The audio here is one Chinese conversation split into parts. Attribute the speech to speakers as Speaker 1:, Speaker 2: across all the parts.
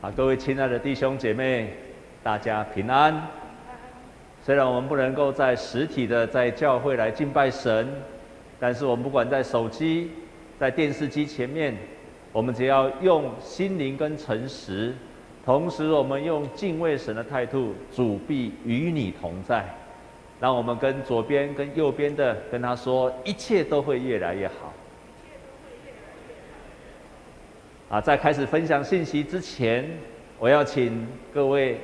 Speaker 1: 啊，各位亲爱的弟兄姐妹，大家平安。虽然我们不能够在实体的在教会来敬拜神，但是我们不管在手机、在电视机前面，我们只要用心灵跟诚实，同时我们用敬畏神的态度，主必与你同在。让我们跟左边、跟右边的跟他说，一切都会越来越好。啊，在开始分享信息之前，我要请各位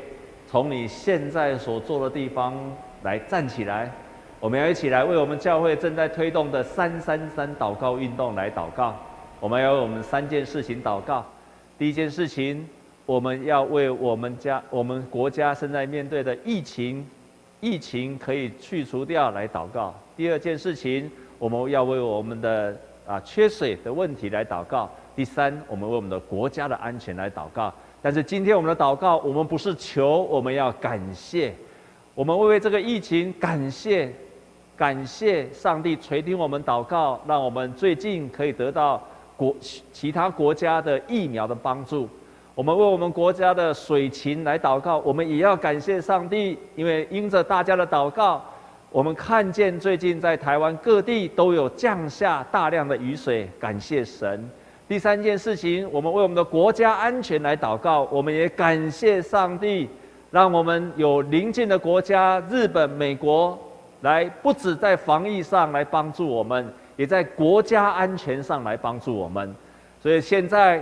Speaker 1: 从你现在所坐的地方来站起来，我们要一起来为我们教会正在推动的三三三祷告运动来祷告。我们要为我们三件事情祷告。第一件事情，我们要为我们家、我们国家正在面对的疫情，疫情可以去除掉来祷告。第二件事情，我们要为我们的啊缺水的问题来祷告。第三，我们为我们的国家的安全来祷告。但是今天我们的祷告，我们不是求，我们要感谢。我们为为这个疫情感谢，感谢上帝垂听我们祷告，让我们最近可以得到国其他国家的疫苗的帮助。我们为我们国家的水情来祷告，我们也要感谢上帝，因为因着大家的祷告，我们看见最近在台湾各地都有降下大量的雨水，感谢神。第三件事情，我们为我们的国家安全来祷告。我们也感谢上帝，让我们有邻近的国家日本、美国来，不止在防疫上来帮助我们，也在国家安全上来帮助我们。所以现在，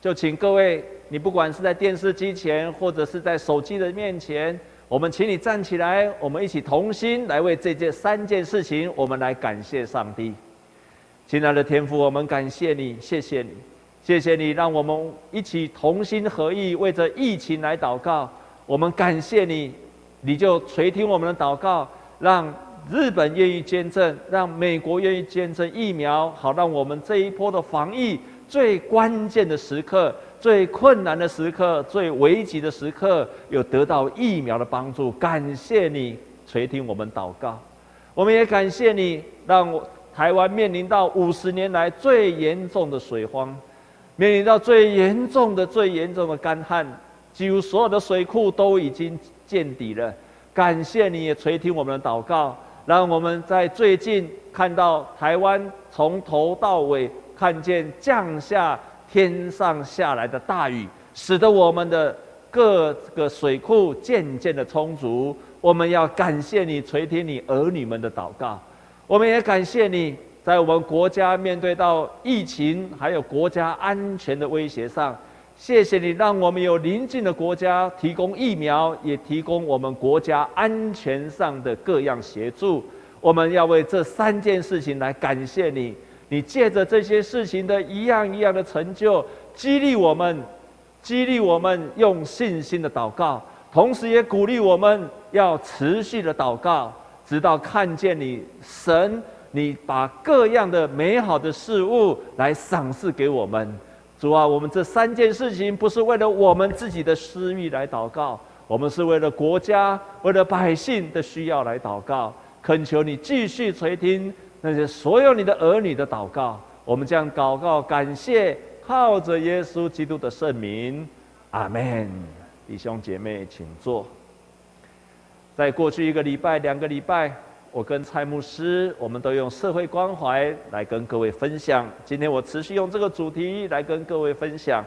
Speaker 1: 就请各位，你不管是在电视机前，或者是在手机的面前，我们请你站起来，我们一起同心来为这件三件事情，我们来感谢上帝。亲爱的天父，我们感谢你，谢谢你，谢谢你，让我们一起同心合意为着疫情来祷告。我们感谢你，你就垂听我们的祷告，让日本愿意捐赠，让美国愿意捐赠疫苗，好让我们这一波的防疫最关键的时刻、最困难的时刻、最危急的时刻，有得到疫苗的帮助。感谢你垂听我们祷告，我们也感谢你让我。台湾面临到五十年来最严重的水荒，面临到最严重的、最严重的干旱，几乎所有的水库都已经见底了。感谢你也垂听我们的祷告，让我们在最近看到台湾从头到尾看见降下天上下来的大雨，使得我们的各个水库渐渐的充足。我们要感谢你垂听你儿女们的祷告。我们也感谢你，在我们国家面对到疫情还有国家安全的威胁上，谢谢你让我们有邻近的国家提供疫苗，也提供我们国家安全上的各样协助。我们要为这三件事情来感谢你。你借着这些事情的一样一样的成就，激励我们，激励我们用信心的祷告，同时也鼓励我们要持续的祷告。直到看见你神，你把各样的美好的事物来赏赐给我们，主啊，我们这三件事情不是为了我们自己的私欲来祷告，我们是为了国家、为了百姓的需要来祷告，恳求你继续垂听那些所有你的儿女的祷告。我们将祷告感谢，靠着耶稣基督的圣名，阿门。弟兄姐妹，请坐。在过去一个礼拜、两个礼拜，我跟蔡牧师，我们都用社会关怀来跟各位分享。今天我持续用这个主题来跟各位分享。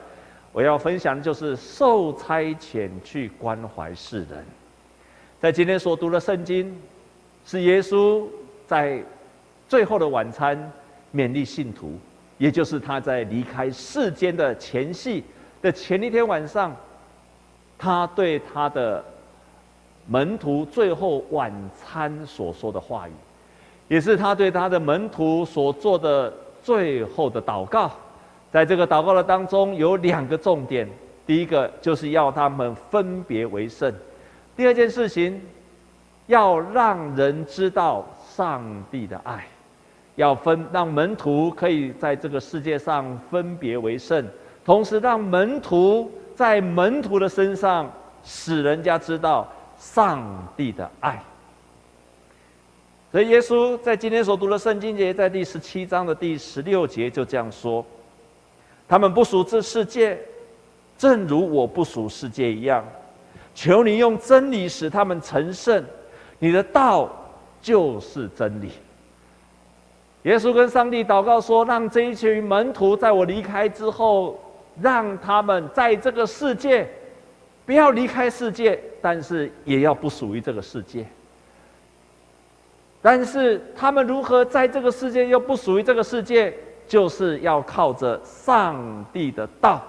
Speaker 1: 我要分享的就是受差遣去关怀世人。在今天所读的圣经，是耶稣在最后的晚餐勉励信徒，也就是他在离开世间的前夕的前一天晚上，他对他的。门徒最后晚餐所说的话语，也是他对他的门徒所做的最后的祷告。在这个祷告的当中，有两个重点：第一个就是要他们分别为圣；第二件事情，要让人知道上帝的爱，要分让门徒可以在这个世界上分别为圣，同时让门徒在门徒的身上使人家知道。上帝的爱，所以耶稣在今天所读的圣经节，在第十七章的第十六节就这样说：他们不属这世界，正如我不属世界一样。求你用真理使他们成圣，你的道就是真理。耶稣跟上帝祷告说：“让这一群门徒在我离开之后，让他们在这个世界不要离开世界，但是也要不属于这个世界。但是他们如何在这个世界又不属于这个世界？就是要靠着上帝的道。”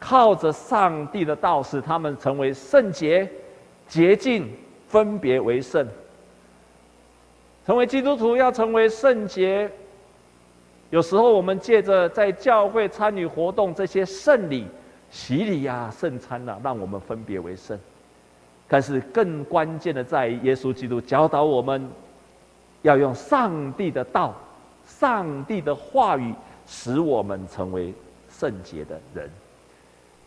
Speaker 1: 靠着上帝的道，使他们成为圣洁、洁净、分别为圣。成为基督徒要成为圣洁，有时候我们借着在教会参与活动，这些圣礼、洗礼呀、圣餐呐，让我们分别为圣。但是更关键的在于，耶稣基督教导我们，要用上帝的道、上帝的话语，使我们成为圣洁的人。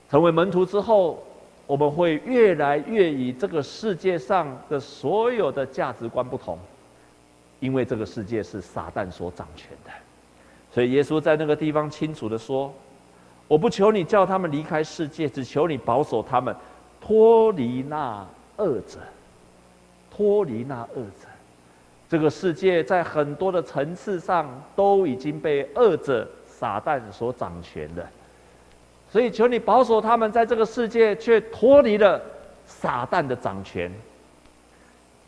Speaker 1: 成为门徒之后，我们会越来越与这个世界上的所有的价值观不同，因为这个世界是撒旦所掌权的。所以耶稣在那个地方清楚地说：“我不求你叫他们离开世界，只求你保守他们脱离那恶者，脱离那恶者。这个世界在很多的层次上都已经被恶者撒旦所掌权了。”所以，求你保守他们在这个世界，却脱离了撒旦的掌权。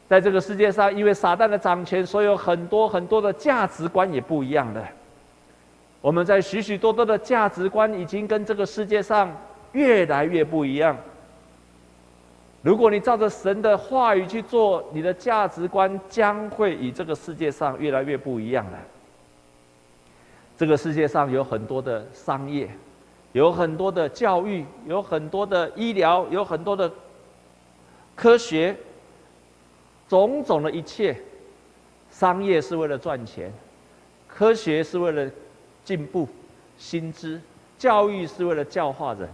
Speaker 1: 在这个世界上，因为撒旦的掌权，所以有很多很多的价值观也不一样了。我们在许许多多的价值观已经跟这个世界上越来越不一样。如果你照着神的话语去做，你的价值观将会与这个世界上越来越不一样了。这个世界上有很多的商业。有很多的教育，有很多的医疗，有很多的科学，种种的一切，商业是为了赚钱，科学是为了进步、薪资，教育是为了教化人，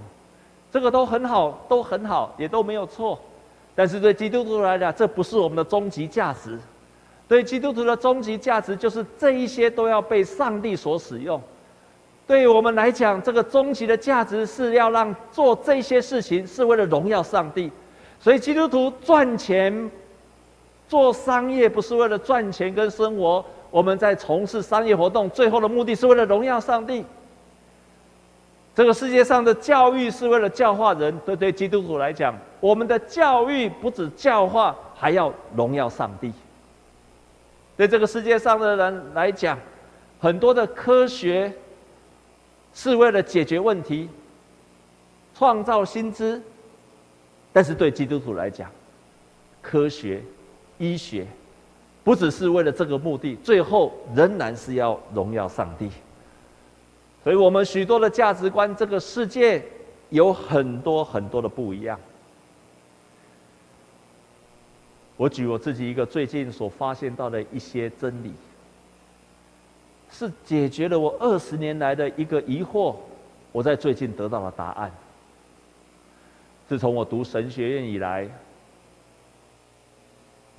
Speaker 1: 这个都很好，都很好，也都没有错。但是对基督徒来讲，这不是我们的终极价值。对基督徒的终极价值，就是这一些都要被上帝所使用。对我们来讲，这个终极的价值是要让做这些事情是为了荣耀上帝，所以基督徒赚钱、做商业不是为了赚钱跟生活，我们在从事商业活动，最后的目的是为了荣耀上帝。这个世界上的教育是为了教化人，对对基督徒来讲，我们的教育不止教化，还要荣耀上帝。对这个世界上的人来讲，很多的科学。是为了解决问题，创造新知，但是对基督徒来讲，科学、医学，不只是为了这个目的，最后仍然是要荣耀上帝。所以，我们许多的价值观，这个世界有很多很多的不一样。我举我自己一个最近所发现到的一些真理。是解决了我二十年来的一个疑惑，我在最近得到了答案。自从我读神学院以来，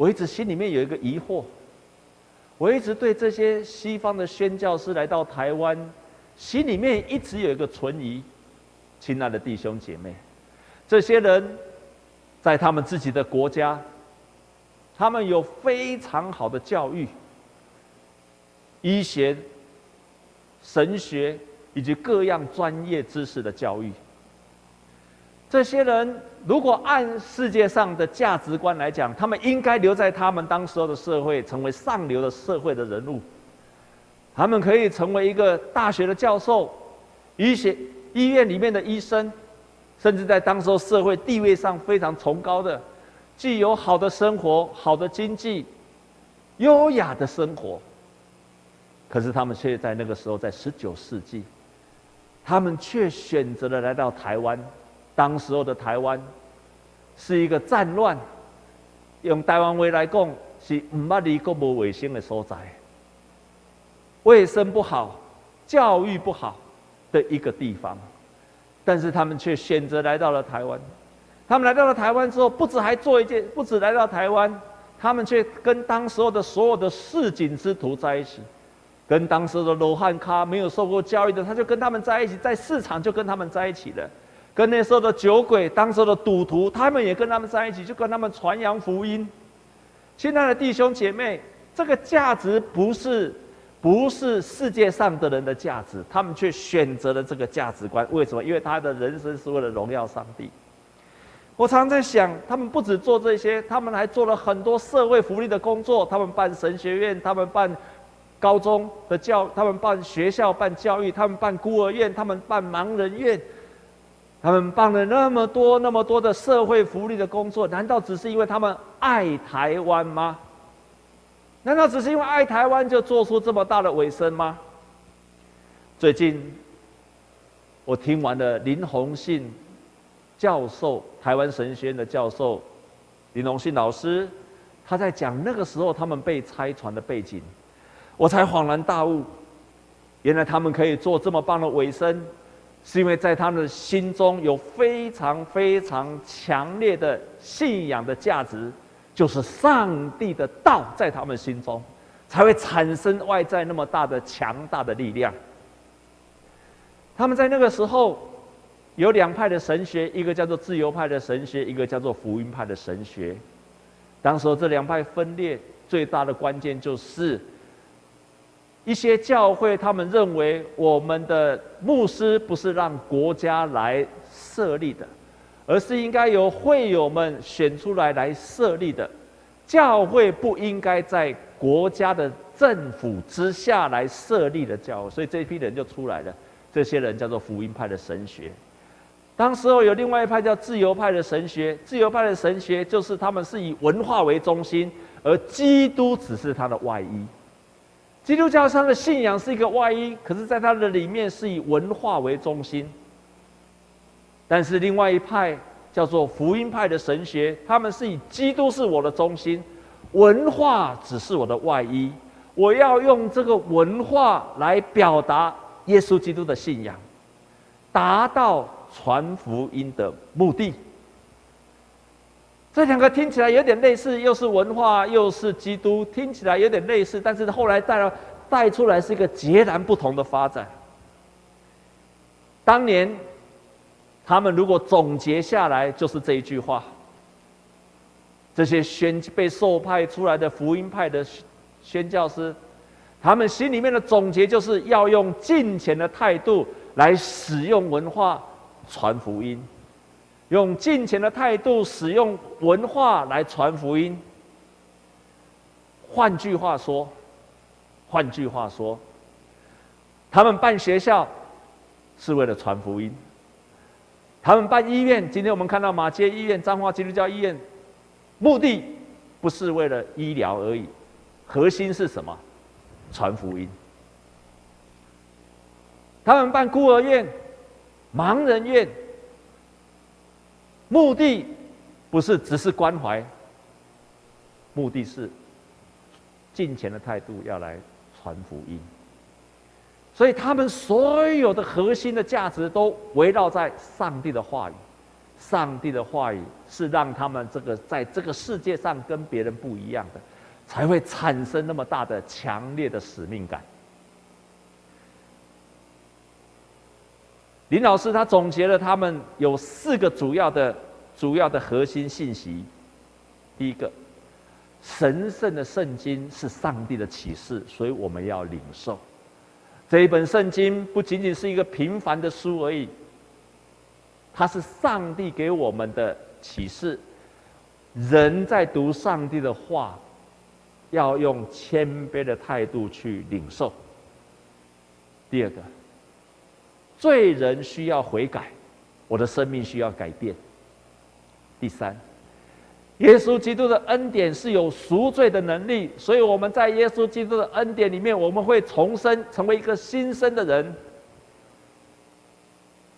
Speaker 1: 我一直心里面有一个疑惑，我一直对这些西方的宣教师来到台湾，心里面一直有一个存疑。亲爱的弟兄姐妹，这些人在他们自己的国家，他们有非常好的教育。医学、神学以及各样专业知识的教育，这些人如果按世界上的价值观来讲，他们应该留在他们当时候的社会，成为上流的社会的人物。他们可以成为一个大学的教授、医学医院里面的医生，甚至在当时候社会地位上非常崇高的，既有好的生活、好的经济、优雅的生活。可是他们却在那个时候，在十九世纪，他们却选择了来到台湾。当时候的台湾是一个战乱，用台湾话来讲，是唔捌离过无卫生的所在，卫生不好，教育不好的一个地方。但是他们却选择来到了台湾。他们来到了台湾之后，不止还做一件，不止来到台湾，他们却跟当时候的所有的市井之徒在一起。跟当时的罗汉咖没有受过教育的，他就跟他们在一起，在市场就跟他们在一起了。跟那时候的酒鬼、当时的赌徒，他们也跟他们在一起，就跟他们传扬福音。亲爱的弟兄姐妹，这个价值不是不是世界上的人的价值，他们却选择了这个价值观。为什么？因为他的人生是为了荣耀上帝。我常常在想，他们不止做这些，他们还做了很多社会福利的工作。他们办神学院，他们办高中的教，他们办学校办教育，他们办孤儿院，他们办盲人院。他们办了那么多、那么多的社会福利的工作，难道只是因为他们爱台湾吗？难道只是因为爱台湾就做出这么大的尾声吗？最近，我听完了林鸿信教授，台湾神学院的教授林鸿信老师，他在讲那个时候他们被拆船的背景，我才恍然大悟，原来他们可以做这么棒的尾声。是因为在他们的心中有非常非常强烈的信仰的价值，就是上帝的道在他们心中，才会产生外在那么大的强大的力量。他们在那个时候有两派的神学，一个叫做自由派的神学，一个叫做福音派的神学。当时这两派分裂最大的关键就是。一些教会，他们认为我们的牧师不是让国家来设立的，而是应该由会友们选出来来设立的。教会不应该在国家的政府之下来设立的教会，所以这批人就出来了。这些人叫做福音派的神学。当时候有另外一派叫自由派的神学，自由派的神学就是他们是以文化为中心，而基督只是他的外衣。基督教上的信仰是一个外衣，可是，在它的里面是以文化为中心。但是，另外一派叫做福音派的神学，他们是以基督是我的中心，文化只是我的外衣。我要用这个文化来表达耶稣基督的信仰，达到传福音的目的。这两个听起来有点类似，又是文化，又是基督，听起来有点类似，但是后来带了带出来是一个截然不同的发展。当年他们如果总结下来，就是这一句话：这些宣被受派出来的福音派的宣教师，他们心里面的总结就是要用敬虔的态度来使用文化传福音。用敬虔的态度，使用文化来传福音。换句话说，换句话说，他们办学校是为了传福音；他们办医院，今天我们看到马街医院、彰化基督教医院，目的不是为了医疗而已，核心是什么？传福音。他们办孤儿院、盲人院。目的不是只是关怀，目的是金钱的态度要来传福音。所以他们所有的核心的价值都围绕在上帝的话语。上帝的话语是让他们这个在这个世界上跟别人不一样的，才会产生那么大的强烈的使命感。林老师他总结了他们有四个主要的、主要的核心信息。第一个，神圣的圣经是上帝的启示，所以我们要领受。这一本圣经不仅仅是一个平凡的书而已，它是上帝给我们的启示。人在读上帝的话，要用谦卑的态度去领受。第二个。罪人需要悔改，我的生命需要改变。第三，耶稣基督的恩典是有赎罪的能力，所以我们在耶稣基督的恩典里面，我们会重生，成为一个新生的人。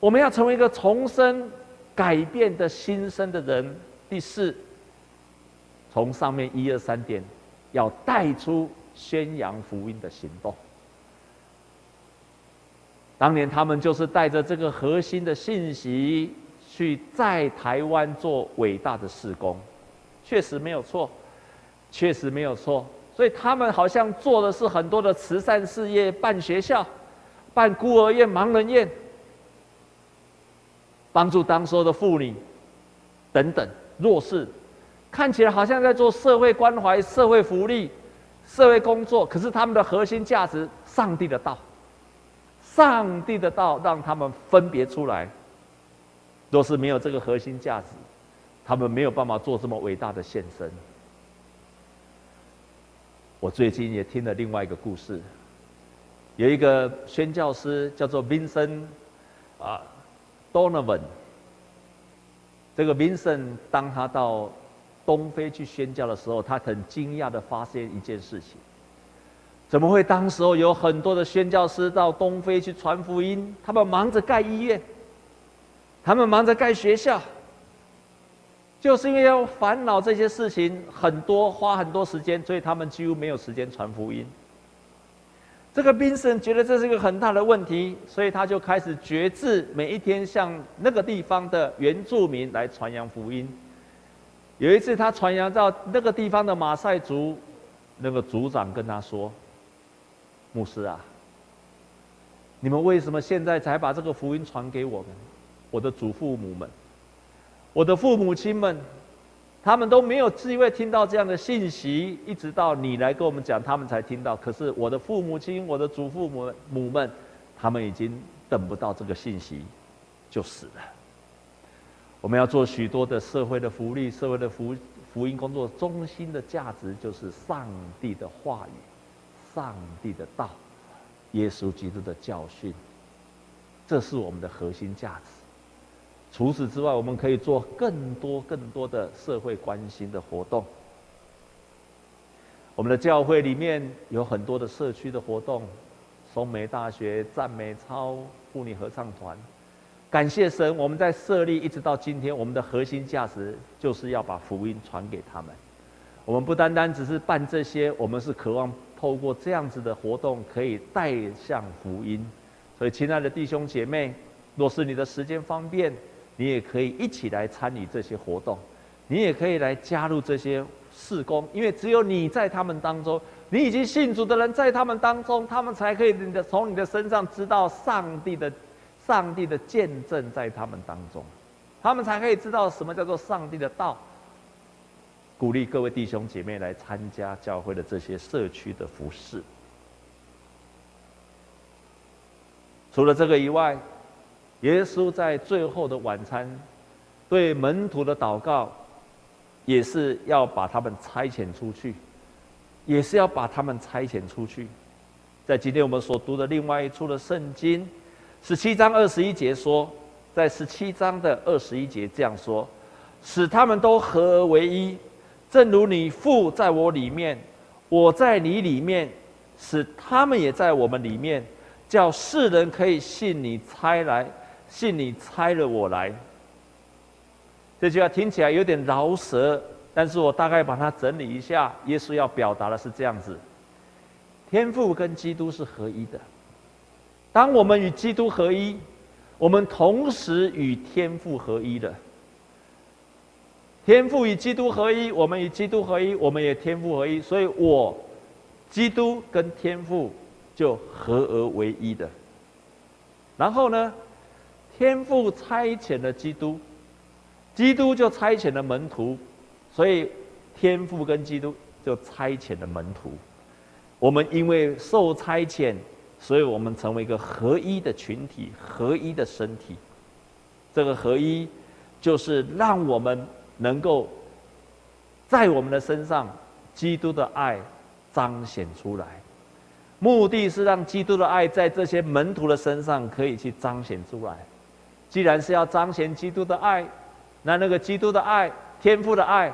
Speaker 1: 我们要成为一个重生、改变的新生的人。第四，从上面一二三点，要带出宣扬福音的行动。当年他们就是带着这个核心的信息，去在台湾做伟大的事工，确实没有错，确实没有错。所以他们好像做的是很多的慈善事业，办学校，办孤儿院、盲人院。帮助当时的妇女等等弱势，看起来好像在做社会关怀、社会福利、社会工作，可是他们的核心价值，上帝的道，上帝的道让他们分别出来。若是没有这个核心价值，他们没有办法做这么伟大的献身。我最近也听了另外一个故事，有一个宣教师叫做 Vincent 啊 Donovan。这个 Vincent 当他到东非去宣教的时候，他很惊讶的发现一件事情：怎么会当时候有很多的宣教师到东非去传福音？他们忙着盖医院。他们忙着盖学校，就是因为要烦恼这些事情很多，花很多时间，所以他们几乎没有时间传福音。这个宾森觉得这是一个很大的问题，所以他就开始决志，每一天向那个地方的原住民来传扬福音。有一次，他传扬到那个地方的马赛族，那个族长跟他说：“牧师啊，你们为什么现在才把这个福音传给我们？”我的祖父母们，我的父母亲们，他们都没有机会听到这样的信息，一直到你来跟我们讲，他们才听到。可是我的父母亲、我的祖父母母们，他们已经等不到这个信息，就死了。我们要做许多的社会的福利、社会的福福音工作，中心的价值就是上帝的话语、上帝的道、耶稣基督的教训，这是我们的核心价值。除此之外，我们可以做更多更多的社会关心的活动。我们的教会里面有很多的社区的活动，松美大学赞美操妇女合唱团。感谢神，我们在设立一直到今天，我们的核心价值就是要把福音传给他们。我们不单单只是办这些，我们是渴望透过这样子的活动，可以带向福音。所以，亲爱的弟兄姐妹，若是你的时间方便，你也可以一起来参与这些活动，你也可以来加入这些事工，因为只有你在他们当中，你已经信主的人在他们当中，他们才可以你的从你的身上知道上帝的上帝的见证在他们当中，他们才可以知道什么叫做上帝的道。鼓励各位弟兄姐妹来参加教会的这些社区的服事。除了这个以外。耶稣在最后的晚餐，对门徒的祷告，也是要把他们差遣出去，也是要把他们差遣出去。在今天我们所读的另外一处的圣经，十七章二十一节说，在十七章的二十一节这样说：使他们都合而为一，正如你父在我里面，我在你里面，使他们也在我们里面，叫世人可以信你差来。信你差了我来，这句话听起来有点饶舌，但是我大概把它整理一下。耶稣要表达的是这样子：天父跟基督是合一的。当我们与基督合一，我们同时与天父合一的。天父与基督合一，我们与基督合一，我们也天父合一。所以我，基督跟天父就合而为一的。然后呢？天父差遣了基督，基督就差遣了门徒，所以天父跟基督就差遣了门徒。我们因为受差遣，所以我们成为一个合一的群体，合一的身体。这个合一，就是让我们能够在我们的身上，基督的爱彰显出来。目的是让基督的爱在这些门徒的身上可以去彰显出来。既然是要彰显基督的爱，那那个基督的爱、天赋的爱，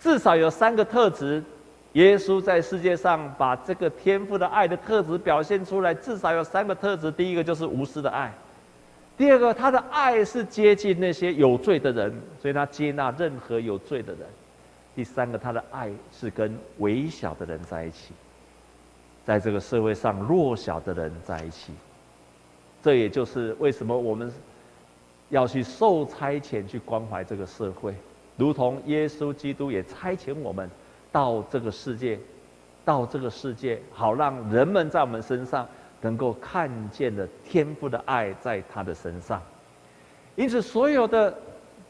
Speaker 1: 至少有三个特质。耶稣在世界上把这个天赋的爱的特质表现出来，至少有三个特质。第一个就是无私的爱；第二个，他的爱是接近那些有罪的人，所以他接纳任何有罪的人；第三个，他的爱是跟微小的人在一起，在这个社会上弱小的人在一起。这也就是为什么我们。要去受差遣去关怀这个社会，如同耶稣基督也差遣我们到这个世界，到这个世界，好让人们在我们身上能够看见了天父的爱在他的身上。因此，所有的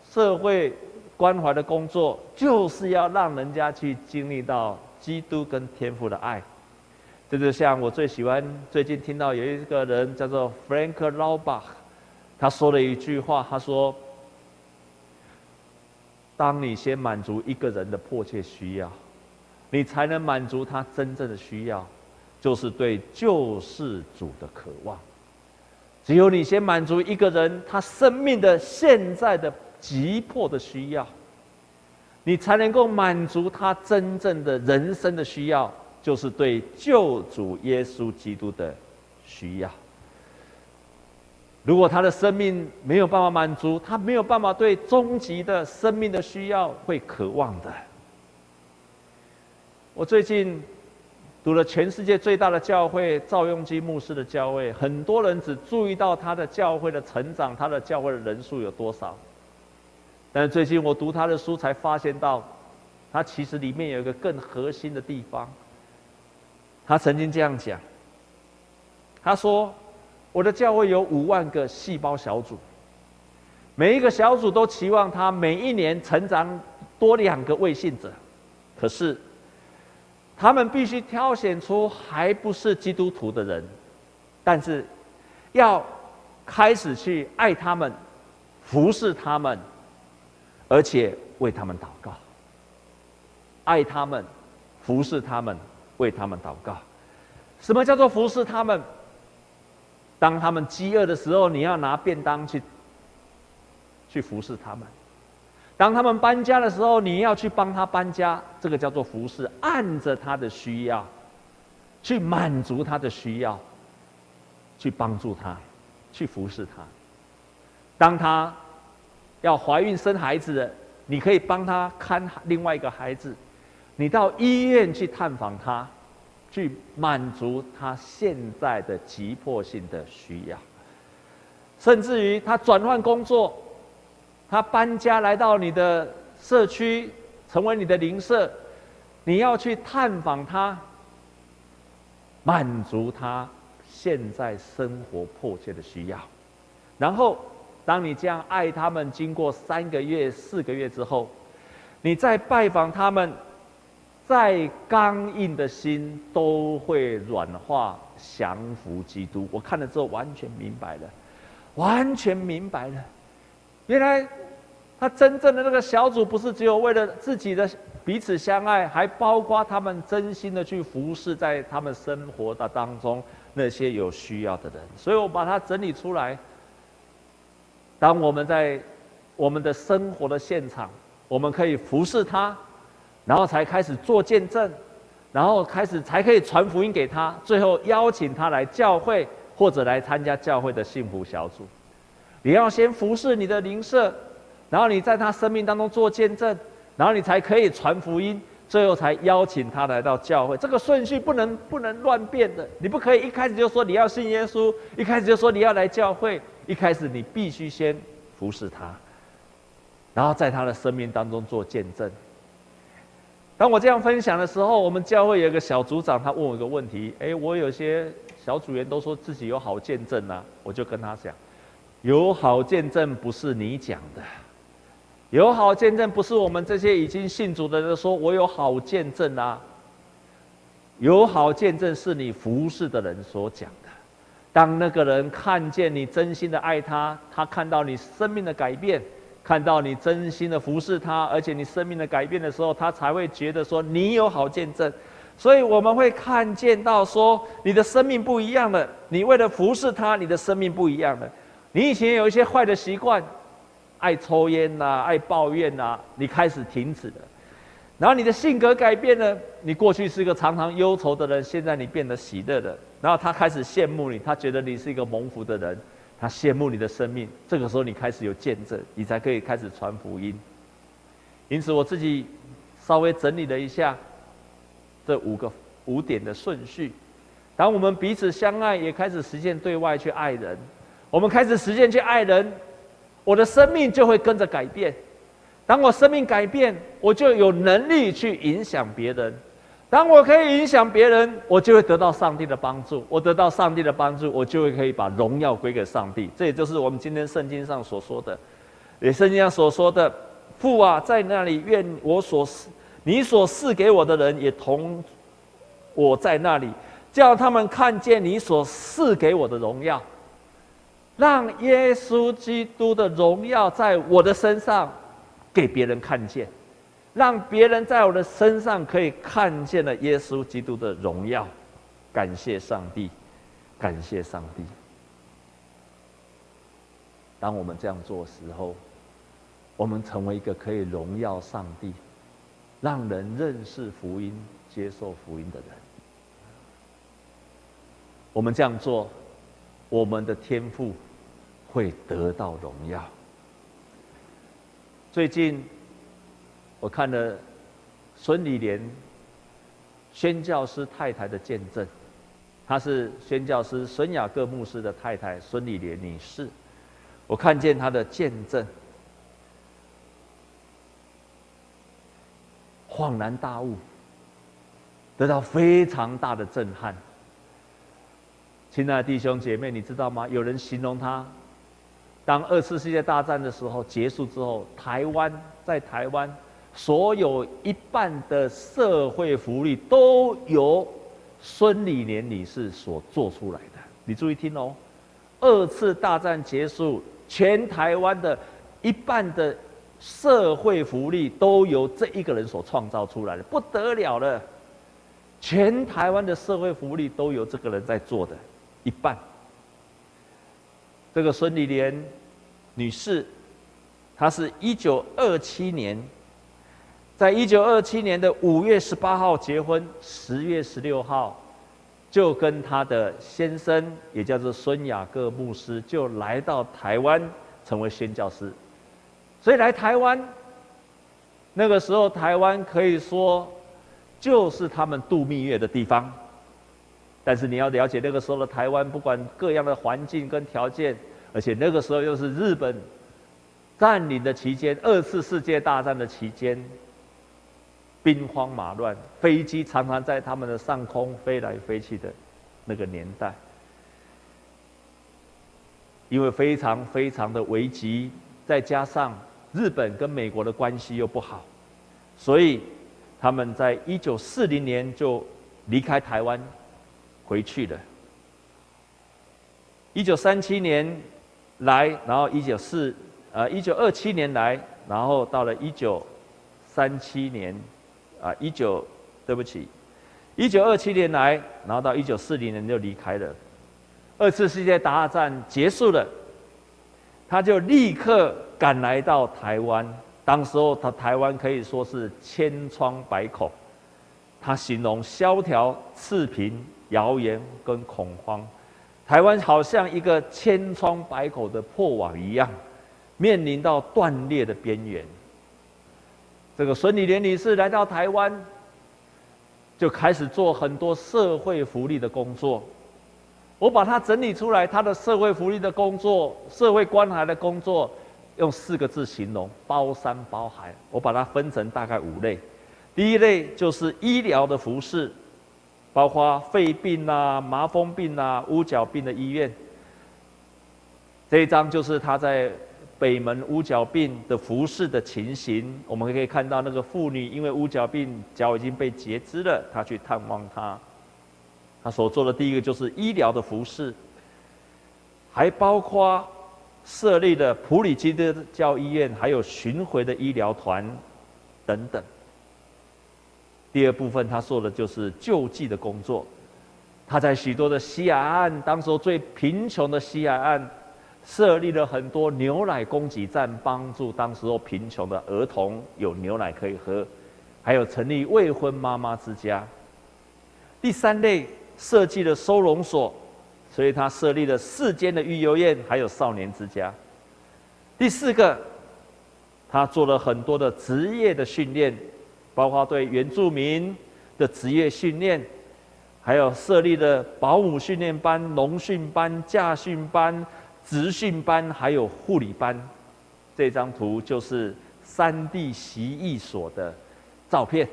Speaker 1: 社会关怀的工作，就是要让人家去经历到基督跟天父的爱。这就像我最喜欢最近听到有一个人叫做 Frank Laubach，他说了一句话，他说：“当你先满足一个人的迫切需要，你才能满足他真正的需要，就是对救世主的渴望。只有你先满足一个人他生命的现在的急迫的需要，你才能够满足他真正的人生的需要。”就是对救主耶稣基督的需要。如果他的生命没有办法满足，他没有办法对终极的生命的需要会渴望的。我最近读了全世界最大的教会赵用基牧师的教会，很多人只注意到他的教会的成长，他的教会的人数有多少。但最近我读他的书，才发现到，他其实里面有一个更核心的地方。他曾经这样讲：“他说，我的教会有五万个细胞小组，每一个小组都期望他每一年成长多两个未信者，可是他们必须挑选出还不是基督徒的人，但是要开始去爱他们、服侍他们，而且为他们祷告，爱他们、服侍他们。”为他们祷告。什么叫做服侍他们？当他们饥饿的时候，你要拿便当去去服侍他们；当他们搬家的时候，你要去帮他搬家。这个叫做服侍，按着他的需要去满足他的需要，去帮助他，去服侍他。当他要怀孕生孩子的，你可以帮他看另外一个孩子。你到医院去探访他，去满足他现在的急迫性的需要，甚至于他转换工作，他搬家来到你的社区，成为你的邻舍，你要去探访他，满足他现在生活迫切的需要。然后，当你这样爱他们，经过三个月、四个月之后，你再拜访他们。再刚硬的心都会软化，降服基督。我看了之后完全明白了，完全明白了。原来他真正的那个小组不是只有为了自己的彼此相爱，还包括他们真心的去服侍在他们生活的当中那些有需要的人。所以我把它整理出来。当我们在我们的生活的现场，我们可以服侍他。然后才开始做见证，然后开始才可以传福音给他，最后邀请他来教会或者来参加教会的幸福小组。你要先服侍你的邻舍，然后你在他生命当中做见证，然后你才可以传福音，最后才邀请他来到教会。这个顺序不能不能乱变的，你不可以一开始就说你要信耶稣，一开始就说你要来教会，一开始你必须先服侍他，然后在他的生命当中做见证。当我这样分享的时候，我们教会有一个小组长，他问我一个问题：哎，我有些小组员都说自己有好见证啊，我就跟他讲，有好见证不是你讲的，有好见证不是我们这些已经信主的人说我有好见证啊，有好见证是你服侍的人所讲的。当那个人看见你真心的爱他，他看到你生命的改变。看到你真心的服侍他，而且你生命的改变的时候，他才会觉得说你有好见证。所以我们会看见到说你的生命不一样了。你为了服侍他，你的生命不一样了。你以前有一些坏的习惯，爱抽烟呐，爱抱怨呐，你开始停止了。然后你的性格改变了，你过去是一个常常忧愁的人，现在你变得喜乐了。然后他开始羡慕你，他觉得你是一个蒙福的人。他羡慕你的生命，这个时候你开始有见证，你才可以开始传福音。因此，我自己稍微整理了一下这五个五点的顺序。当我们彼此相爱，也开始实践对外去爱人。我们开始实践去爱人，我的生命就会跟着改变。当我生命改变，我就有能力去影响别人。当我可以影响别人，我就会得到上帝的帮助。我得到上帝的帮助，我就会可以把荣耀归给上帝。这也就是我们今天圣经上所说的，也圣经上所说的：“父啊，在那里，愿我所你所赐给我的人也同我在那里，叫他们看见你所赐给我的荣耀，让耶稣基督的荣耀在我的身上给别人看见。”让别人在我的身上可以看见了耶稣基督的荣耀，感谢上帝，感谢上帝。当我们这样做的时候，我们成为一个可以荣耀上帝、让人认识福音、接受福音的人。我们这样做，我们的天赋会得到荣耀。最近。我看了孙理莲宣教师太太的见证，她是宣教师孙雅各牧师的太太孙理莲女士。我看见她的见证，恍然大悟，得到非常大的震撼。亲爱的弟兄姐妹，你知道吗？有人形容她，当二次世界大战的时候结束之后，台湾在台湾。所有一半的社会福利都由孙理莲女士所做出来的。你注意听哦，二次大战结束，全台湾的一半的社会福利都由这一个人所创造出来的，不得了了！全台湾的社会福利都由这个人在做的，一半。这个孙理莲女士，她是一九二七年。在一九二七年的五月十八号结婚，十月十六号就跟她的先生，也叫做孙雅各牧师，就来到台湾成为宣教师。所以来台湾，那个时候台湾可以说就是他们度蜜月的地方。但是你要了解，那个时候的台湾，不管各样的环境跟条件，而且那个时候又是日本占领的期间，二次世界大战的期间。兵荒马乱，飞机常常在他们的上空飞来飞去的那个年代，因为非常非常的危急，再加上日本跟美国的关系又不好，所以他们在一九四零年就离开台湾回去了。一九三七年来，然后一九四呃一九二七年来，然后到了一九三七年。啊，一九，对不起，一九二七年来，然后到一九四零年就离开了。二次世界大战结束了，他就立刻赶来到台湾。当时候他台湾可以说是千疮百孔，他形容萧条、赤贫、谣言跟恐慌，台湾好像一个千疮百孔的破网一样，面临到断裂的边缘。这个孙理莲女士来到台湾，就开始做很多社会福利的工作。我把它整理出来，她的社会福利的工作、社会关怀的工作，用四个字形容：包山包海。我把它分成大概五类。第一类就是医疗的服饰，包括肺病啊、麻风病啊、乌脚病的医院。这一张就是他在。北门乌脚病的服侍的情形，我们可以看到那个妇女因为乌脚病脚已经被截肢了，她去探望她。他所做的第一个就是医疗的服侍，还包括设立的普里基督教医院，还有巡回的医疗团等等。第二部分，他做的就是救济的工作。他在许多的西海岸，当时最贫穷的西海岸。设立了很多牛奶供给站，帮助当时候贫穷的儿童有牛奶可以喝，还有成立未婚妈妈之家。第三类设计了收容所，所以他设立了四间的育幼院，还有少年之家。第四个，他做了很多的职业的训练，包括对原住民的职业训练，还有设立了保姆训练班、农训班、驾训班。职训班还有护理班，这张图就是三地习艺所的照片。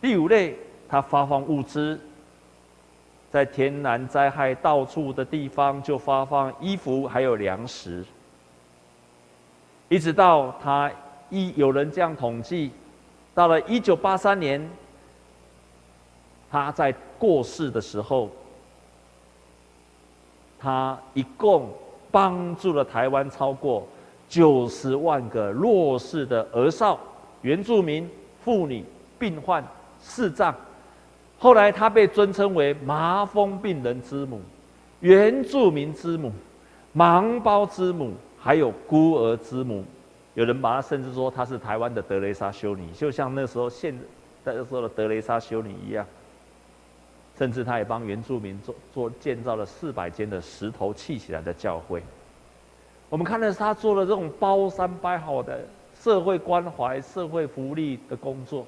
Speaker 1: 第五类，他发放物资，在天然灾害到处的地方就发放衣服还有粮食，一直到他一有人这样统计，到了一九八三年，他在过世的时候，他一共帮助了台湾超过九十万个弱势的儿少、原住民、妇女、病患。视障，后来他被尊称为麻风病人之母、原住民之母、盲胞之母，还有孤儿之母。有人把他甚至说他是台湾的德蕾莎修女，就像那时候现在那时候的德蕾莎修女一样。甚至他也帮原住民做做建造了四百间的石头砌起来的教会。我们看的是他做了这种包山包好的社会关怀、社会福利的工作。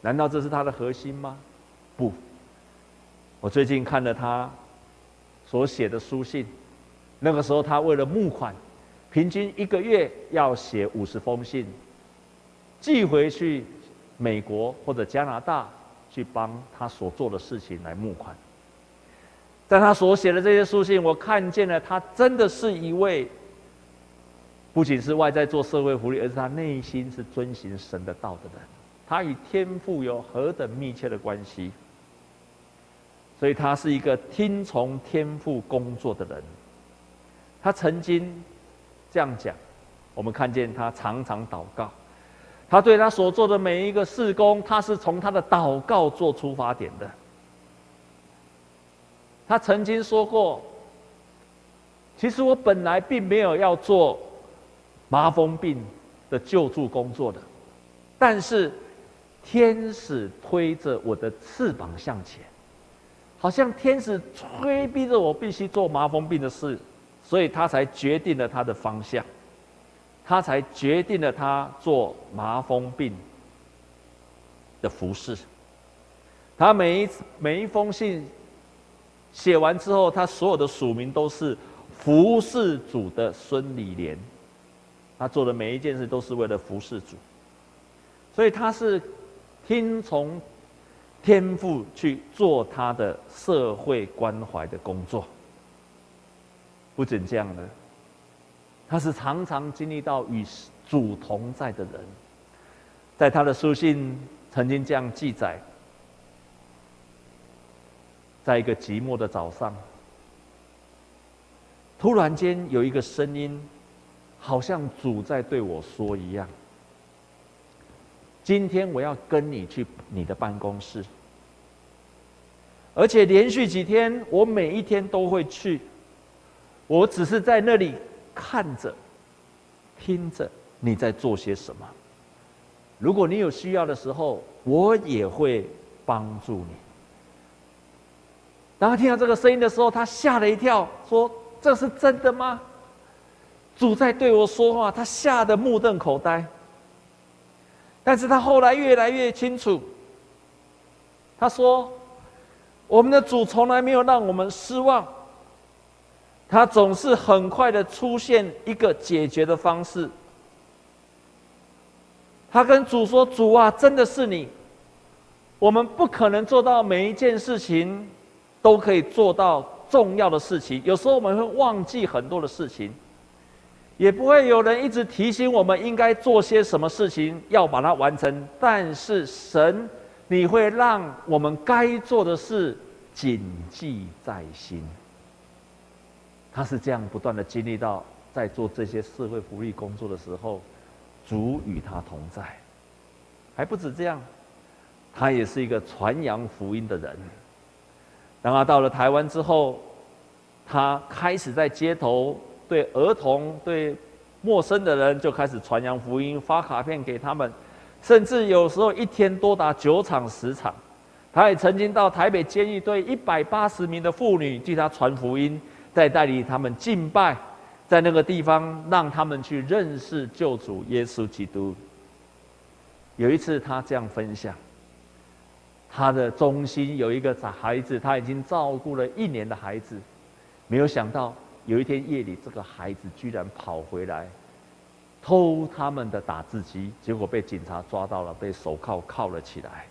Speaker 1: 难道这是他的核心吗？不。我最近看了他所写的书信，那个时候他为了募款，平均一个月要写五十封信，寄回去美国或者加拿大，去帮他所做的事情来募款。在他所写的这些书信，我看见了他真的是一位，不仅是外在做社会福利，而是他内心是遵循神的道的人。他与天父有何等密切的关系？所以他是一个听从天父工作的人。他曾经这样讲，我们看见他常常祷告。他对他所做的每一个事工，他是从他的祷告做出发点的。他曾经说过：“其实我本来并没有要做麻风病的救助工作的，但是。”天使推着我的翅膀向前，好像天使催逼着我必须做麻风病的事，所以他才决定了他的方向，他才决定了他做麻风病的服饰。他每一每一封信写完之后，他所有的署名都是服侍主的孙理莲，他做的每一件事都是为了服侍主，所以他是。听从天父去做他的社会关怀的工作，不仅这样的，他是常常经历到与主同在的人，在他的书信曾经这样记载：在一个寂寞的早上，突然间有一个声音，好像主在对我说一样。今天我要跟你去你的办公室，而且连续几天，我每一天都会去。我只是在那里看着、听着你在做些什么。如果你有需要的时候，我也会帮助你。当他听到这个声音的时候，他吓了一跳，说：“这是真的吗？”主在对我说话，他吓得目瞪口呆。但是他后来越来越清楚，他说：“我们的主从来没有让我们失望，他总是很快的出现一个解决的方式。”他跟主说：“主啊，真的是你，我们不可能做到每一件事情都可以做到重要的事情，有时候我们会忘记很多的事情。”也不会有人一直提醒我们应该做些什么事情，要把它完成。但是神，你会让我们该做的事谨记在心。他是这样不断的经历到，在做这些社会福利工作的时候，主与他同在。还不止这样，他也是一个传扬福音的人。当他到了台湾之后，他开始在街头。对儿童、对陌生的人，就开始传扬福音，发卡片给他们，甚至有时候一天多达九场、十场。他也曾经到台北监狱，对一百八十名的妇女替他传福音，再带领他们敬拜，在那个地方让他们去认识救主耶稣基督。有一次，他这样分享：他的中心有一个孩子，他已经照顾了一年的孩子，没有想到。有一天夜里，这个孩子居然跑回来，偷他们的打字机，结果被警察抓到了，被手铐铐了起来。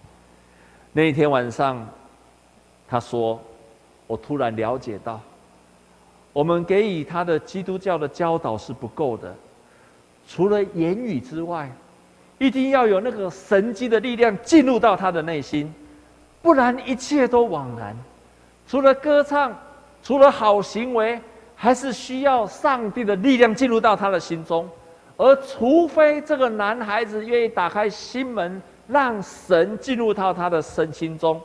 Speaker 1: 那一天晚上，他说：“我突然了解到，我们给予他的基督教的教导是不够的，除了言语之外，一定要有那个神迹的力量进入到他的内心，不然一切都枉然。除了歌唱，除了好行为，还是需要上帝的力量进入到他的心中。而除非这个男孩子愿意打开心门。”让神进入到他的身心中，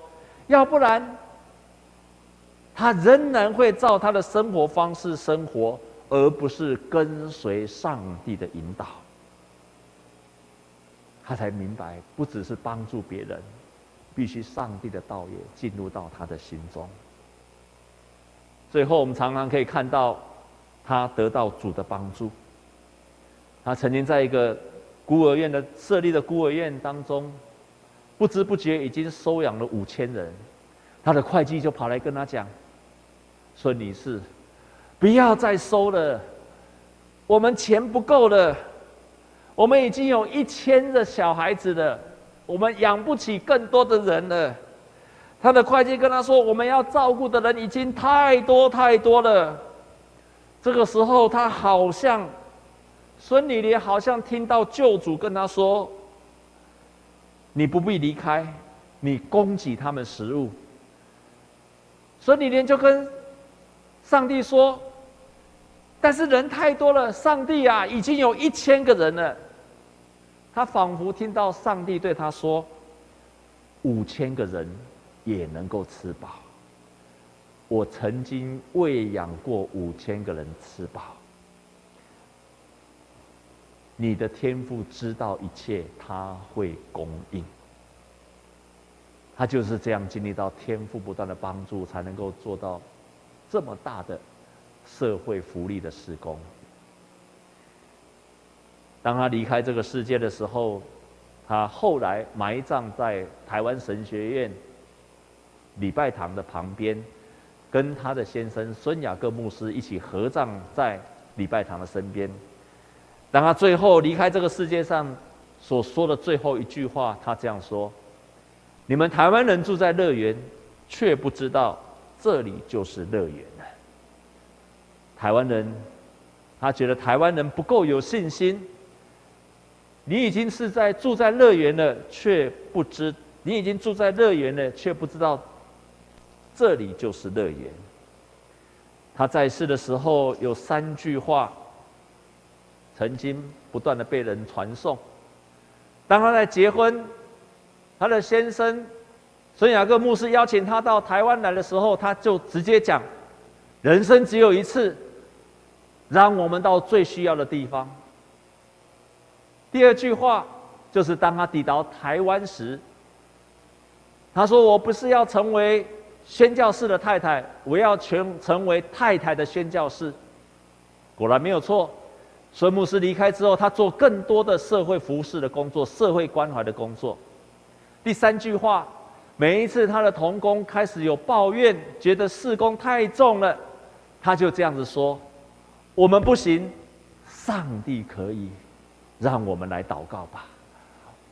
Speaker 1: 要不然，他仍然会照他的生活方式生活，而不是跟随上帝的引导。他才明白，不只是帮助别人，必须上帝的道也进入到他的心中。最后，我们常常可以看到，他得到主的帮助。他曾经在一个。孤儿院的设立的孤儿院当中，不知不觉已经收养了五千人。他的会计就跑来跟他讲：“孙女士，不要再收了，我们钱不够了。我们已经有一千个小孩子了，我们养不起更多的人了。”他的会计跟他说：“我们要照顾的人已经太多太多了。”这个时候，他好像。孙女莲好像听到救主跟他说：“你不必离开，你供给他们食物。”孙女莲就跟上帝说：“但是人太多了，上帝啊，已经有一千个人了。”他仿佛听到上帝对他说：“五千个人也能够吃饱。我曾经喂养过五千个人吃饱。”你的天父知道一切，他会供应。他就是这样经历到天赋不断的帮助，才能够做到这么大的社会福利的施工。当他离开这个世界的时候，他后来埋葬在台湾神学院礼拜堂的旁边，跟他的先生孙雅各牧师一起合葬在礼拜堂的身边。当他最后离开这个世界上所说的最后一句话，他这样说：“你们台湾人住在乐园，却不知道这里就是乐园了。”台湾人，他觉得台湾人不够有信心。你已经是在住在乐园了，却不知你已经住在乐园了，却不知道这里就是乐园。他在世的时候有三句话。曾经不断的被人传颂。当他在结婚，他的先生孙雅各牧师邀请他到台湾来的时候，他就直接讲：“人生只有一次，让我们到最需要的地方。”第二句话就是当他抵达台湾时，他说：“我不是要成为宣教士的太太，我要全成为太太的宣教士。”果然没有错。孙牧师离开之后，他做更多的社会服事的工作、社会关怀的工作。第三句话，每一次他的童工开始有抱怨，觉得事工太重了，他就这样子说：“我们不行，上帝可以，让我们来祷告吧。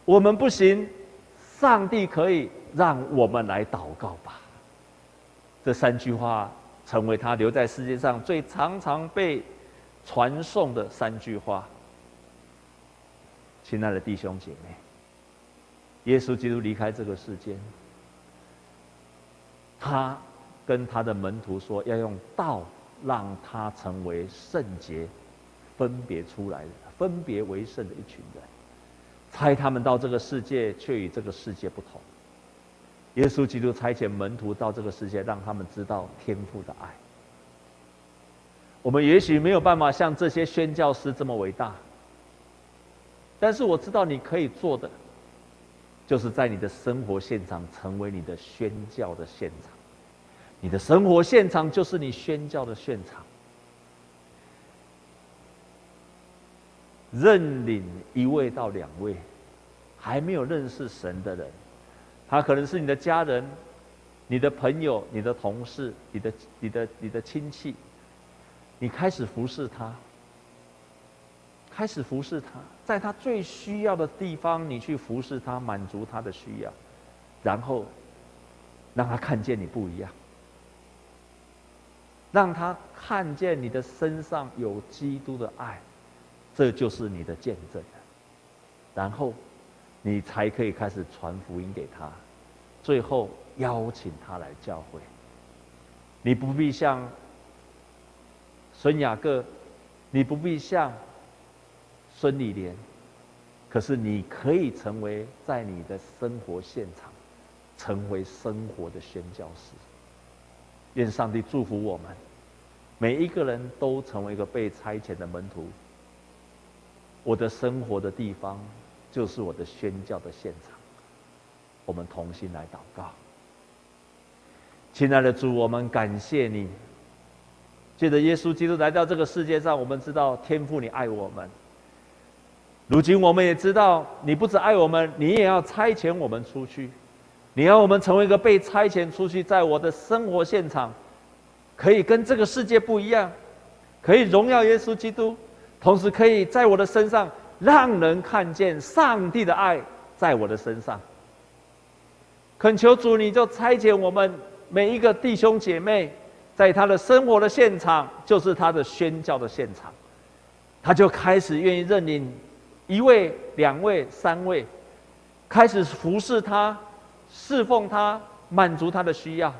Speaker 1: 我们不行，上帝可以，让我们来祷告吧。”这三句话成为他留在世界上最常常被。传颂的三句话，亲爱的弟兄姐妹，耶稣基督离开这个世间，他跟他的门徒说，要用道让他成为圣洁，分别出来的，分别为圣的一群人，差他们到这个世界，却与这个世界不同。耶稣基督差遣门徒到这个世界，让他们知道天父的爱。我们也许没有办法像这些宣教师这么伟大，但是我知道你可以做的，就是在你的生活现场成为你的宣教的现场，你的生活现场就是你宣教的现场。认领一位到两位还没有认识神的人，他可能是你的家人、你的朋友、你的同事、你的、你的、你的亲戚。你开始服侍他，开始服侍他，在他最需要的地方，你去服侍他，满足他的需要，然后让他看见你不一样，让他看见你的身上有基督的爱，这就是你的见证。然后，你才可以开始传福音给他，最后邀请他来教会。你不必像孙雅各，你不必像孙理莲，可是你可以成为在你的生活现场，成为生活的宣教士。愿上帝祝福我们，每一个人都成为一个被差遣的门徒。我的生活的地方，就是我的宣教的现场，我们同心来祷告。亲爱的主，我们感谢你，借着耶稣基督来到这个世界上，我们知道天父你爱我们。如今我们也知道，你不只爱我们，你也要差遣我们出去。你要我们成为一个被差遣出去，在我的生活现场，可以跟这个世界不一样，可以荣耀耶稣基督，同时可以在我的身上。让人看见上帝的爱在我的身上。恳求主，你就差遣我们每一个弟兄姐妹，在他的生活的现场，就是他的宣教的现场，他就开始愿意认领一位、两位、三位，开始服侍他、侍奉他、满足他的需要，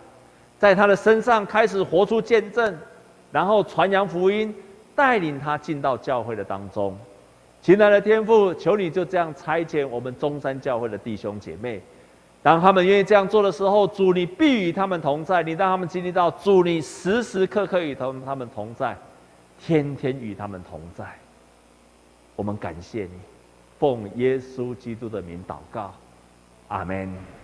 Speaker 1: 在他的身上开始活出见证，然后传扬福音，带领他进到教会的当中。亲爱的天父，求你就这样差遣我们中山教会的弟兄姐妹，当他们愿意这样做的时候，主你必与他们同在，你让他们经历到主你时时刻刻与他们他们同在，天天与他们同在。我们感谢你，奉耶稣基督的名祷告，阿门。